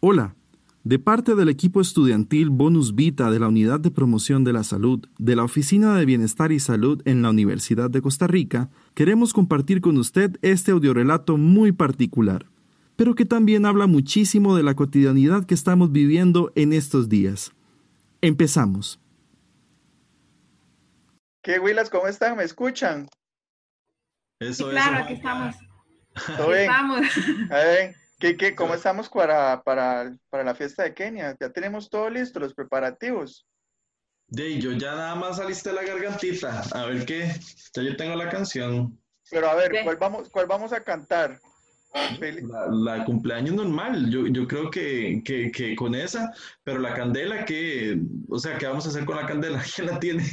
Hola, de parte del equipo estudiantil Bonus Vita de la Unidad de Promoción de la Salud de la Oficina de Bienestar y Salud en la Universidad de Costa Rica, queremos compartir con usted este audiorelato muy particular, pero que también habla muchísimo de la cotidianidad que estamos viviendo en estos días. Empezamos. ¿Qué, Willas? ¿Cómo están? ¿Me escuchan? Eso, claro, eso. aquí estamos. ¿Todo Aquí bien? estamos. A ver, ¿qué, qué, ¿Cómo estamos para, para, para la fiesta de Kenia? Ya tenemos todo listo, los preparativos. De yo ya nada más saliste la gargantita. A ver qué. Ya yo tengo la canción. Pero a ver. ¿cuál vamos, cuál vamos a cantar? La, la cumpleaños normal. Yo, yo creo que, que, que con esa. Pero la candela, ¿qué? O sea, ¿qué vamos a hacer con la candela? ¿Quién la tiene?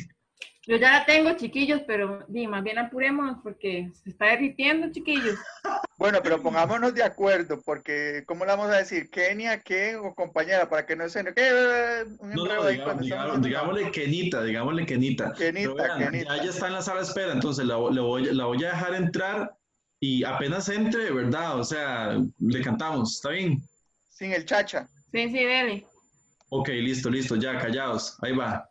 Yo ya la tengo, chiquillos, pero di, más bien apurémonos porque se está derritiendo, chiquillos. Bueno, pero pongámonos de acuerdo, porque ¿cómo le vamos a decir? Kenia, ¿qué? O compañera, para que no se... ¿qué? Un No, no, ahí diga- cuando diga- estamos haciendo- digámosle Kenita, digámosle Kenita. Kenita, vean, Kenita. Ya, ya está en la sala de espera, entonces la, la voy, la voy a dejar entrar y apenas entre, ¿verdad? O sea, le cantamos, ¿está bien? Sin el chacha. Sí, sí, dele. Ok, listo, listo, ya, callados. Ahí va.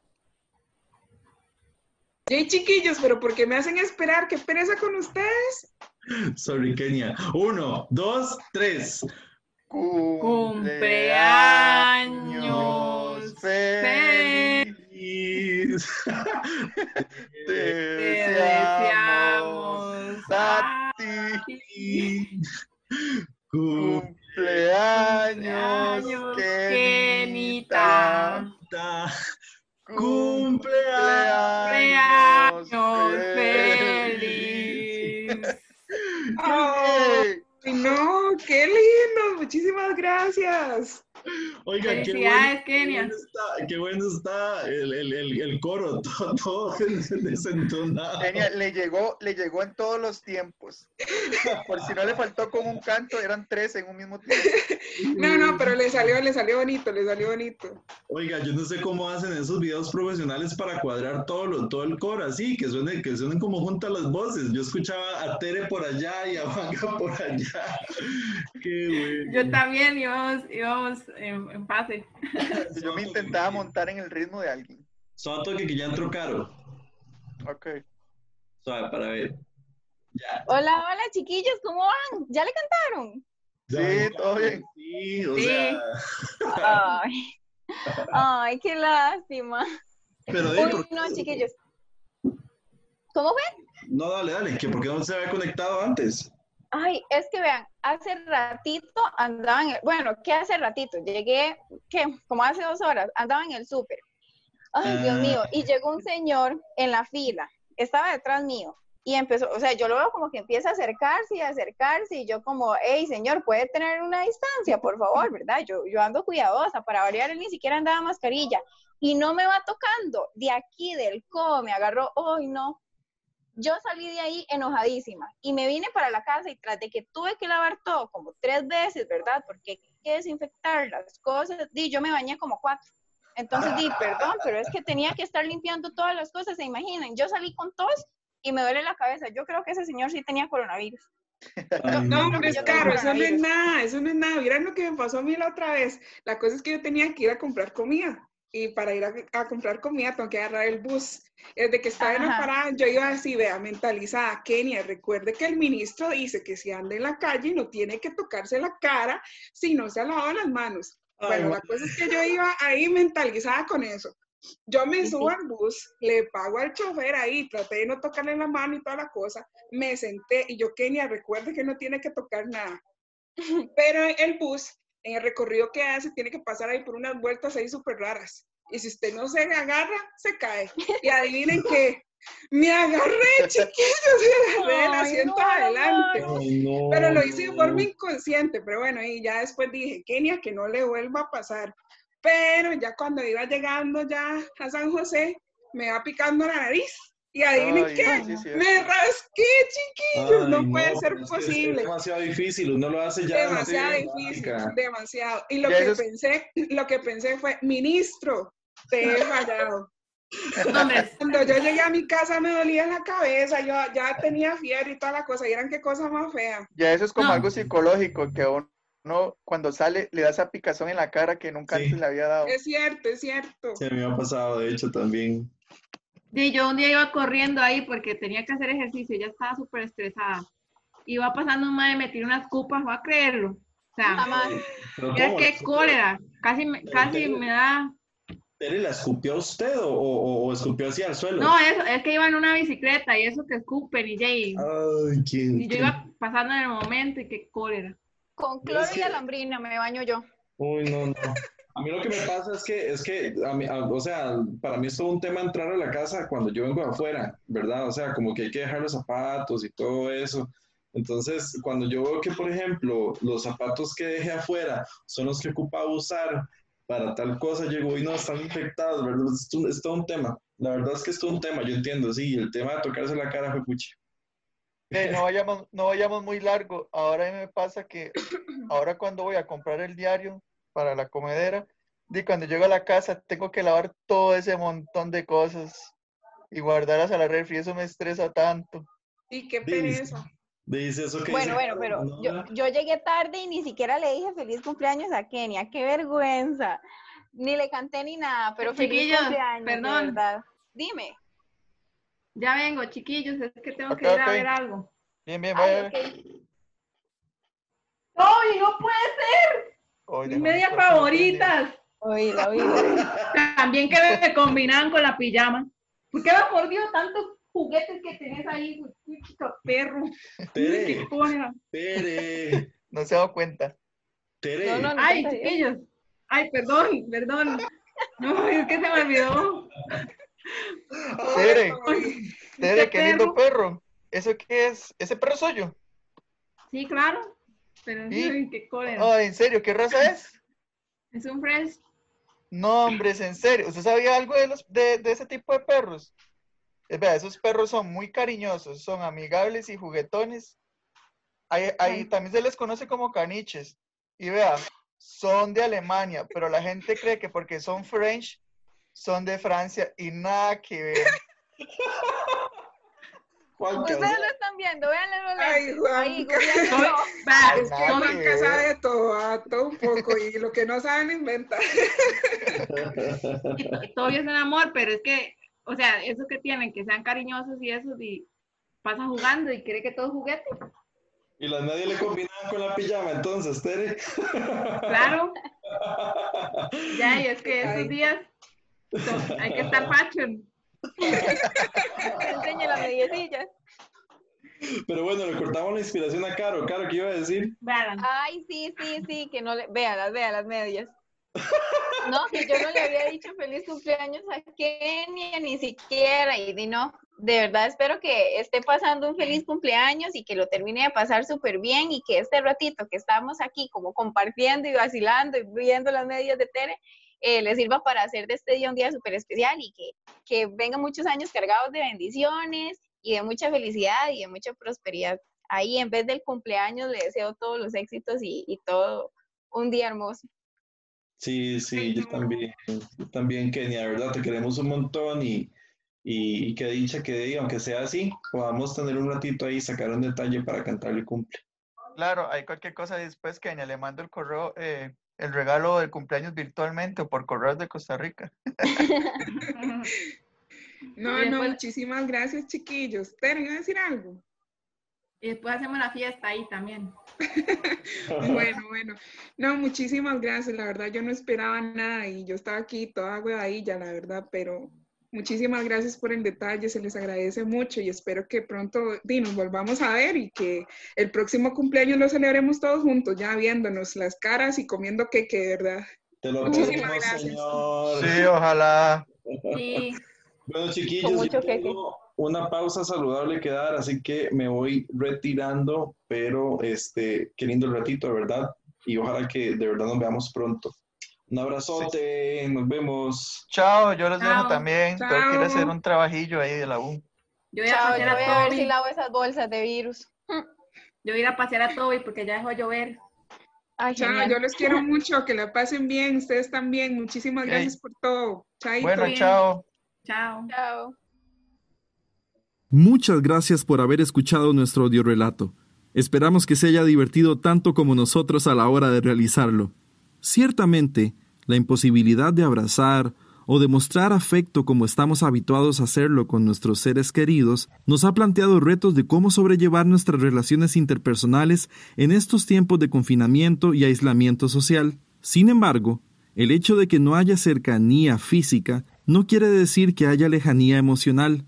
Hey chiquillos, pero ¿por qué me hacen esperar? ¿Qué pereza con ustedes? Sorry, Kenia. Uno, dos, tres. Cumpleaños feliz. Te deseamos a ti. Cumpleaños, Cumpleaños, Kenita. Kenita. ¡Qué lindo! Muchísimas gracias. Oiga, qué Felicidades, bueno, qué Kenia. bueno está, qué bueno está el, el, el, el coro, todo, todo desentonado. Kenia, le llegó, le llegó en todos los tiempos. Por si no le faltó con un canto, eran tres en un mismo tiempo. No, no, pero le salió, le salió bonito, le salió bonito. Oiga, yo no sé cómo hacen esos videos profesionales para cuadrar todo, lo, todo el coro así, que suenen, que suenen como juntas las voces. Yo escuchaba a Tere por allá y a Juanca por allá. Qué bueno. Yo también íbamos, íbamos en, en pase. Yo me intentaba montar en el ritmo de alguien. Solo toque que ya entró caro. Ok. Suave, para ver. Ya. Hola, hola chiquillos, ¿cómo van? ¿Ya le cantaron? Sí, todo bien. Sí, o Sí. sea. Ay, ay, qué lástima. Pero de, Uy, no, chiquillos. ¿Cómo fue? No, dale, dale, que porque no se había conectado antes. Ay, es que vean, hace ratito andaba en el, bueno, ¿qué hace ratito? Llegué, ¿qué? Como hace dos horas, andaba en el súper. Ay, Dios Ah. mío, y llegó un señor en la fila, estaba detrás mío, y empezó, o sea, yo lo veo como que empieza a acercarse y a acercarse, y yo como, hey, señor, puede tener una distancia, por favor, ¿verdad? Yo, yo ando cuidadosa, para variar, él ni siquiera andaba mascarilla, y no me va tocando, de aquí del codo me agarró, ay, no, yo salí de ahí enojadísima y me vine para la casa y tras de que tuve que lavar todo como tres veces, ¿verdad? Porque hay que desinfectar las cosas, di, yo me bañé como cuatro. Entonces di, perdón, pero es que tenía que estar limpiando todas las cosas, se imaginen, yo salí con tos y me duele la cabeza. Yo creo que ese señor sí tenía coronavirus. No, no, hombre, es caro, eso no es nada, eso no es nada. Miren lo que me pasó a mí la otra vez. La cosa es que yo tenía que ir a comprar comida. Y para ir a, a comprar comida tengo que agarrar el bus. Desde que estaba en la parada, yo iba así, vea, mentalizada. Kenia, recuerde que el ministro dice que si anda en la calle no tiene que tocarse la cara si no se ha lavado las manos. Ay, bueno, ma- la cosa es que yo iba ahí mentalizada con eso. Yo me subo al bus, le pago al chofer ahí, traté de no tocarle la mano y toda la cosa, me senté y yo, Kenia, recuerde que no tiene que tocar nada. Pero el bus, en el recorrido que hace, tiene que pasar ahí por unas vueltas ahí súper raras. Y si usted no se agarra, se cae. Y adivinen qué, me agarré, chiquillos, me agarré del Ay, asiento no, adelante. no. Pero lo hice de forma inconsciente, pero bueno, y ya después dije, Kenia, que no le vuelva a pasar. Pero ya cuando iba llegando ya a San José, me va picando la nariz. Y adivinen Ay, qué, sí, me rasqué, chiquillos, Ay, no puede ser posible. Es demasiado difícil, uno lo hace ya. demasiado difícil, mágica. demasiado. Y lo que es- pensé, lo que pensé fue, ministro, te he fallado. Cuando yo llegué a mi casa me dolía la cabeza, yo ya tenía fiebre y toda la cosa, y eran qué cosa más fea. Ya eso es como No. algo psicológico, que uno cuando sale le da esa picazón en la cara que nunca Sí. antes le había dado. Es cierto, es cierto. Mí me ha pasado, de hecho, también. Y yo un día iba corriendo ahí porque tenía que hacer ejercicio, ya estaba súper estresada. Iba pasando un madre, me tiró unas cupas, voy a creerlo. O sea, Jamás. Mira qué cólera. Casi, me- casi me da. ¿Tere la escupió usted o, o, o escupió hacia el suelo? No, eso, es que iba en una bicicleta y eso que escupen y, ya, y, Ay, ¿quién? y yo iba pasando en el momento y qué cólera. Con es cloro y alambrina me baño yo. Uy, no, no. A mí lo que me pasa es que, es que, a mí- a- o sea, para mí es todo un tema entrar a la casa cuando yo vengo de afuera, ¿verdad? O sea, como que hay que dejar los zapatos y todo eso. Entonces, cuando yo veo que, por ejemplo, los zapatos que dejé afuera son los que ocupaba usar para tal cosa, llego y no, están infectados, ¿verdad? Es, un- es todo un tema. La verdad es que es todo un tema, yo entiendo, sí, el tema de tocarse la cara fue pucha. Eh, no vayamos, no vayamos muy largo. Ahora me pasa que ahora cuando voy a comprar el diario para la comedera, y cuando llego a la casa tengo que lavar todo ese montón de cosas y guardarlas a la refri. Eso me estresa tanto. Y qué pereza. Dice eso que Bueno, dice, bueno, pero no, yo, yo llegué tarde y ni siquiera le dije feliz cumpleaños a Kenia. Qué vergüenza. Ni le canté ni nada, pero feliz cumpleaños, perdón. verdad. Dime. Ya vengo, chiquillos, es que tengo que ir a ver algo. Bien, bien, Ay, vaya. ok. ¡Ay, no puede ser! Hoy Mis medias favoritas. Oíla, oíla. También que me combinaban con la pijama. ¿Por qué me ha mordido tantos juguetes que tenés ahí, perro? Tere, ¿Qué. Tere, No se ha dado cuenta. Tere. No, no, no. Ay, Dios. chiquillos. Ay, perdón, perdón. No, es que se me olvidó. Tere, Ay, Tere, ¿Ese qué lindo perro. ¿Eso qué es? ¿Ese perro es suyo? Sí, claro. Pero ¿Y? ay, qué cólera. Ay, ¿en serio? ¿Qué raza es? Es un fresh. No, hombre, es en serio. ¿Usted sabía algo de, los, de, de ese tipo de perros? Es verdad, esos perros son muy cariñosos, son amigables y juguetones. Ahí, ahí también se les conoce como caniches. Y vea, son de Alemania, pero la gente cree que porque son French, son de Francia y nada que ver. Juanca, Ustedes lo están viendo, véanle los Ay. Juanca. Va, Es que Juanca sabe de todo, ah, todo un poco, y lo que no saben inventa. y todo es un amor, pero es que, o sea, eso que tienen, que sean cariñosos y eso, y pasa jugando y cree que todo es juguete. Y las medias le combinaban con la pijama, entonces, Tere. Claro. Ya, y es que Ay. estos días son- hay que estar fashion. Enseñe las mediecillas. Pero bueno, le cortamos la inspiración a Caro. Caro, ¿qué iba a decir? Vean. Ay, sí, sí, sí, que no le. Vea las medias. No, que yo no le había dicho feliz cumpleaños a Kenia, ni siquiera, y di no. De verdad espero que esté pasando un feliz cumpleaños y que lo termine de pasar súper bien y que este ratito que estamos aquí como compartiendo y vacilando y viendo las medias de Tere, eh, le sirva para hacer de este día un día súper especial y que, que vengan muchos años cargados de bendiciones y de mucha felicidad y de mucha prosperidad. Ahí en vez del cumpleaños le deseo todos los éxitos y, y todo un día hermoso. Sí, sí, yo también, yo también, Kenia, ¿verdad? Te queremos un montón y, y, y qué dicha que, aunque sea así, podamos tener un ratito ahí, sacar un detalle para cantarle cumple. Claro, hay cualquier cosa después que le mando el correo, eh, el regalo del cumpleaños virtualmente o por correos de Costa Rica. No, no, muchísimas gracias, chiquillos. ¿Tere, iba a decir algo? Y después hacemos la fiesta ahí también. Bueno, bueno. No, muchísimas gracias. La verdad, yo no esperaba nada y yo estaba aquí toda huevadilla, la verdad, pero muchísimas gracias por el detalle, se les agradece mucho y espero que pronto di, nos volvamos a ver y que el próximo cumpleaños lo celebremos todos juntos, ya viéndonos las caras y comiendo queque, de verdad. Te lo Muchísimas pedimos, gracias. señor. Sí, ojalá. Sí, Bueno, chiquillos, mucho tengo una pausa saludable que dar, así que me voy retirando, pero este, qué lindo el ratito, de verdad, y ojalá que de verdad nos veamos pronto. Un abrazote, nos vemos. Chao, yo los dejo Chao. también. Tengo que ir a hacer Chao. un trabajillo ahí de la U. yo voy a Chao, pasear yo voy a a ver si lavo esas bolsas de virus. Yo voy a ir a pasear a Toby porque ya dejó de llover. Ay, Chao, genial. yo los quiero mucho, que la pasen bien, ustedes también. Muchísimas gracias por todo. Chaito. Bueno, bien. chao. Chao. Chao. Muchas gracias por haber escuchado nuestro audiorelato. Esperamos que se haya divertido tanto como nosotros a la hora de realizarlo. Ciertamente, la imposibilidad de abrazar o demostrar afecto como estamos habituados a hacerlo con nuestros seres queridos nos ha planteado retos de cómo sobrellevar nuestras relaciones interpersonales en estos tiempos de confinamiento y aislamiento social. Sin embargo, el hecho de que no haya cercanía física no quiere decir que haya lejanía emocional.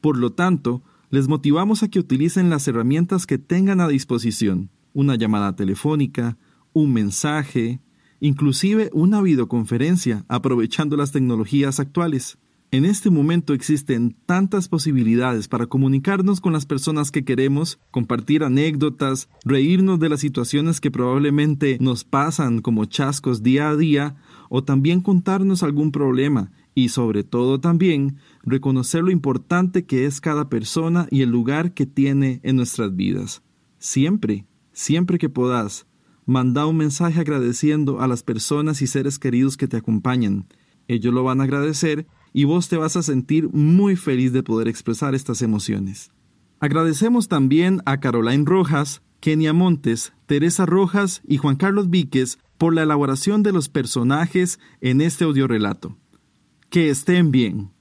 Por lo tanto, les motivamos a que utilicen las herramientas que tengan a disposición, una llamada telefónica, un mensaje, inclusive una videoconferencia, aprovechando las tecnologías actuales. En este momento existen tantas posibilidades para comunicarnos con las personas que queremos, compartir anécdotas, reírnos de las situaciones que probablemente nos pasan como chascos día a día, o también contarnos algún problema y sobre todo también reconocer lo importante que es cada persona y el lugar que tiene en nuestras vidas. Siempre, siempre que puedas, manda un mensaje agradeciendo a las personas y seres queridos que te acompañan. Ellos lo van a agradecer y vos te vas a sentir muy feliz de poder expresar estas emociones. Agradecemos también a Caroline Rojas, Kenia Montes, Teresa Rojas y Juan Carlos Víquez por la elaboración de los personajes en este audiorelato. Que estén bien.